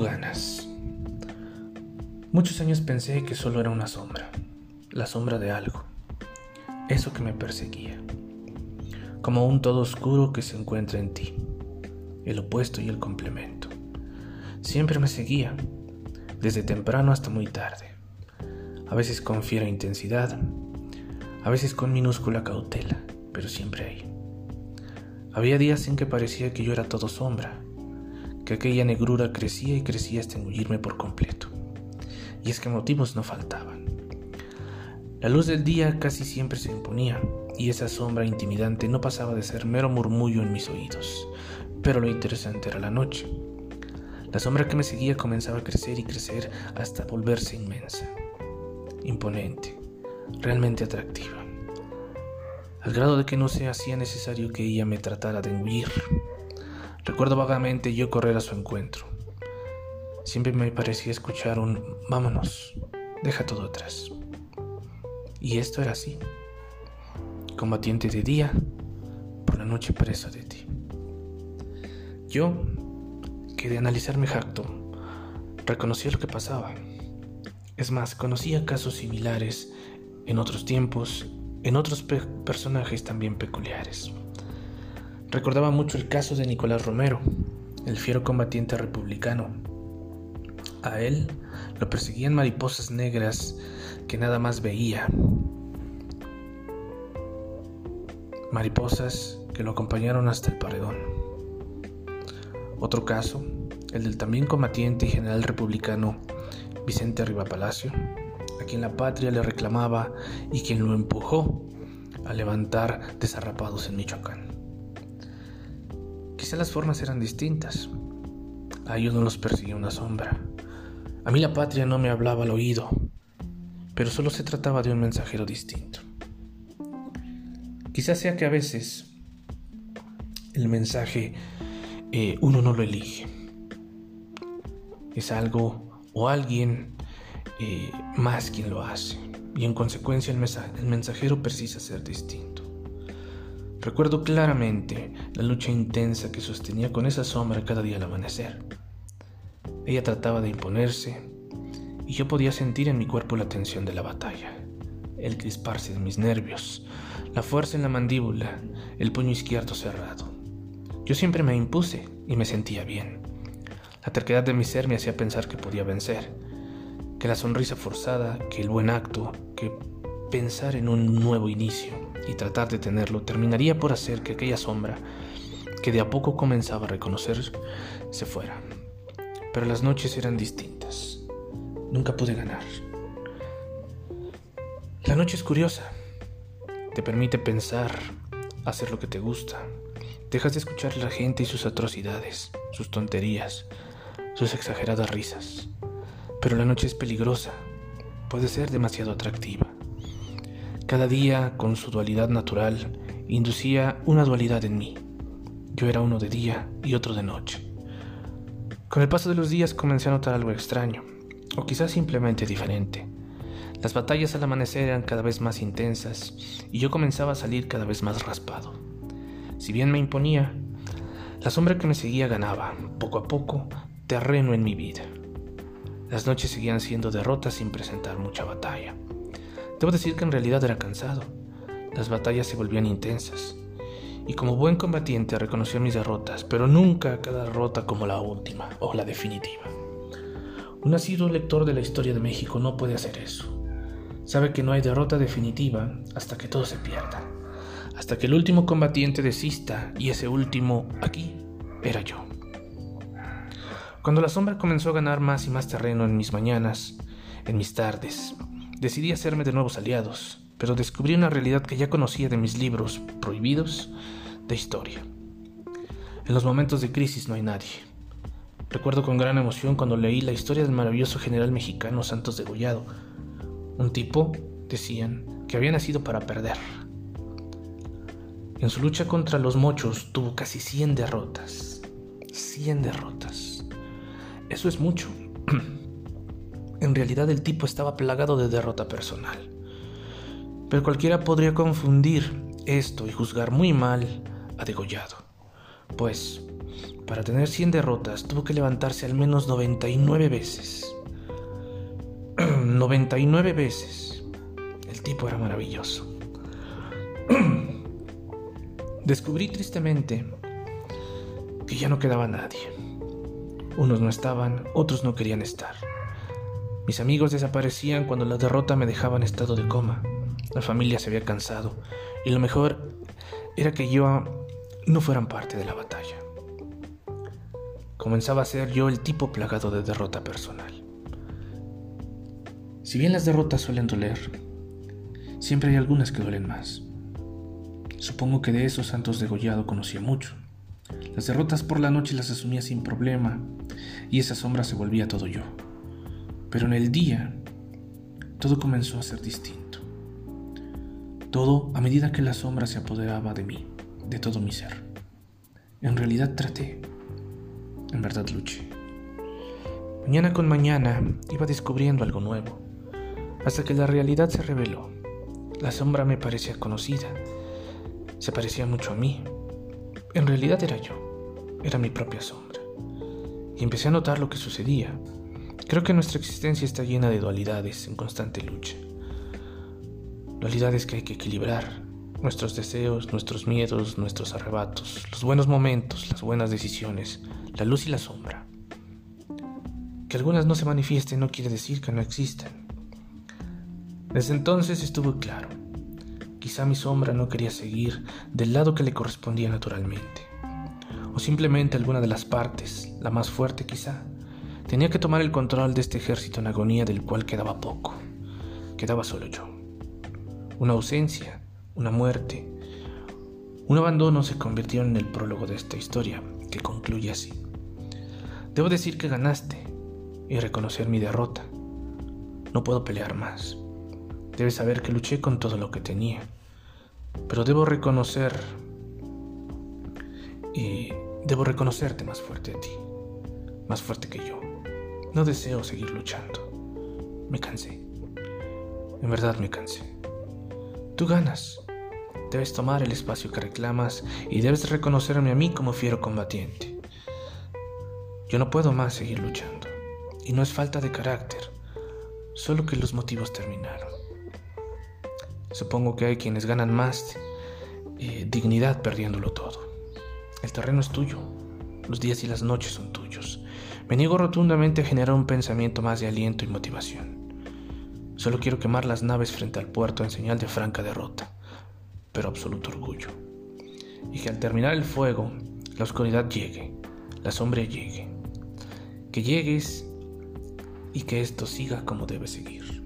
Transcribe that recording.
Ganas. Muchos años pensé que solo era una sombra, la sombra de algo, eso que me perseguía, como un todo oscuro que se encuentra en ti, el opuesto y el complemento. Siempre me seguía, desde temprano hasta muy tarde, a veces con fiera intensidad, a veces con minúscula cautela, pero siempre ahí. Había días en que parecía que yo era todo sombra, que aquella negrura crecía y crecía hasta engullirme por completo. Y es que motivos no faltaban. La luz del día casi siempre se imponía, y esa sombra intimidante no pasaba de ser mero murmullo en mis oídos. Pero lo interesante era la noche. La sombra que me seguía comenzaba a crecer y crecer hasta volverse inmensa, imponente, realmente atractiva, al grado de que no se hacía necesario que ella me tratara de engullir Recuerdo vagamente yo correr a su encuentro. Siempre me parecía escuchar un vámonos, deja todo atrás. Y esto era así. Combatiente de día, por la noche preso de ti. Yo, que de analizarme jacto, reconocía lo que pasaba. Es más, conocía casos similares en otros tiempos, en otros personajes también peculiares. Recordaba mucho el caso de Nicolás Romero, el fiero combatiente republicano. A él lo perseguían mariposas negras que nada más veía. Mariposas que lo acompañaron hasta el paredón. Otro caso, el del también combatiente y general republicano Vicente Arriba Palacio, a quien la patria le reclamaba y quien lo empujó a levantar desarrapados en Michoacán. Quizá las formas eran distintas. A ellos no los perseguía una sombra. A mí la patria no me hablaba al oído, pero solo se trataba de un mensajero distinto. Quizás sea que a veces el mensaje eh, uno no lo elige. Es algo o alguien eh, más quien lo hace. Y en consecuencia el mensajero precisa ser distinto. Recuerdo claramente la lucha intensa que sostenía con esa sombra cada día al amanecer. Ella trataba de imponerse y yo podía sentir en mi cuerpo la tensión de la batalla, el crisparse de mis nervios, la fuerza en la mandíbula, el puño izquierdo cerrado. Yo siempre me impuse y me sentía bien. La terquedad de mi ser me hacía pensar que podía vencer, que la sonrisa forzada, que el buen acto, que pensar en un nuevo inicio y tratar de tenerlo terminaría por hacer que aquella sombra, que de a poco comenzaba a reconocer, se fuera. Pero las noches eran distintas. Nunca pude ganar. La noche es curiosa. Te permite pensar, hacer lo que te gusta. Dejas de escuchar a la gente y sus atrocidades, sus tonterías, sus exageradas risas. Pero la noche es peligrosa. Puede ser demasiado atractiva. Cada día, con su dualidad natural, inducía una dualidad en mí. Yo era uno de día y otro de noche. Con el paso de los días comencé a notar algo extraño, o quizás simplemente diferente. Las batallas al amanecer eran cada vez más intensas y yo comenzaba a salir cada vez más raspado. Si bien me imponía, la sombra que me seguía ganaba, poco a poco, terreno en mi vida. Las noches seguían siendo derrotas sin presentar mucha batalla. Debo decir que en realidad era cansado. Las batallas se volvían intensas. Y como buen combatiente reconoció mis derrotas, pero nunca cada derrota como la última o la definitiva. Un nacido lector de la historia de México no puede hacer eso. Sabe que no hay derrota definitiva hasta que todo se pierda. Hasta que el último combatiente desista y ese último aquí era yo. Cuando la sombra comenzó a ganar más y más terreno en mis mañanas, en mis tardes, Decidí hacerme de nuevos aliados, pero descubrí una realidad que ya conocía de mis libros prohibidos de historia. En los momentos de crisis no hay nadie. Recuerdo con gran emoción cuando leí la historia del maravilloso general mexicano Santos de Gollado. Un tipo, decían, que había nacido para perder. En su lucha contra los mochos tuvo casi 100 derrotas. 100 derrotas. Eso es mucho. En realidad el tipo estaba plagado de derrota personal. Pero cualquiera podría confundir esto y juzgar muy mal a Degollado, pues para tener 100 derrotas tuvo que levantarse al menos 99 veces. 99 veces. El tipo era maravilloso. Descubrí tristemente que ya no quedaba nadie. Unos no estaban, otros no querían estar. Mis amigos desaparecían cuando la derrota me dejaba en estado de coma. La familia se había cansado y lo mejor era que yo no fueran parte de la batalla. Comenzaba a ser yo el tipo plagado de derrota personal. Si bien las derrotas suelen doler, siempre hay algunas que duelen más. Supongo que de esos santos degollado conocía mucho. Las derrotas por la noche las asumía sin problema y esa sombra se volvía todo yo. Pero en el día, todo comenzó a ser distinto. Todo a medida que la sombra se apoderaba de mí, de todo mi ser. En realidad traté. En verdad luché. Mañana con mañana iba descubriendo algo nuevo, hasta que la realidad se reveló. La sombra me parecía conocida, se parecía mucho a mí. En realidad era yo, era mi propia sombra. Y empecé a notar lo que sucedía. Creo que nuestra existencia está llena de dualidades en constante lucha. Dualidades que hay que equilibrar. Nuestros deseos, nuestros miedos, nuestros arrebatos, los buenos momentos, las buenas decisiones, la luz y la sombra. Que algunas no se manifiesten no quiere decir que no existan. Desde entonces estuvo claro. Quizá mi sombra no quería seguir del lado que le correspondía naturalmente. O simplemente alguna de las partes, la más fuerte quizá, Tenía que tomar el control de este ejército en agonía del cual quedaba poco. Quedaba solo yo. Una ausencia, una muerte, un abandono se convirtieron en el prólogo de esta historia, que concluye así. Debo decir que ganaste y reconocer mi derrota. No puedo pelear más. Debes saber que luché con todo lo que tenía. Pero debo reconocer... Y debo reconocerte más fuerte a ti. Más fuerte que yo. No deseo seguir luchando. Me cansé. En verdad me cansé. Tú ganas. Debes tomar el espacio que reclamas y debes reconocerme a mí como fiero combatiente. Yo no puedo más seguir luchando. Y no es falta de carácter, solo que los motivos terminaron. Supongo que hay quienes ganan más eh, dignidad perdiéndolo todo. El terreno es tuyo, los días y las noches son tuyos. Me niego rotundamente a generar un pensamiento más de aliento y motivación. Solo quiero quemar las naves frente al puerto en señal de franca derrota, pero absoluto orgullo. Y que al terminar el fuego, la oscuridad llegue, la sombra llegue. Que llegues y que esto siga como debe seguir.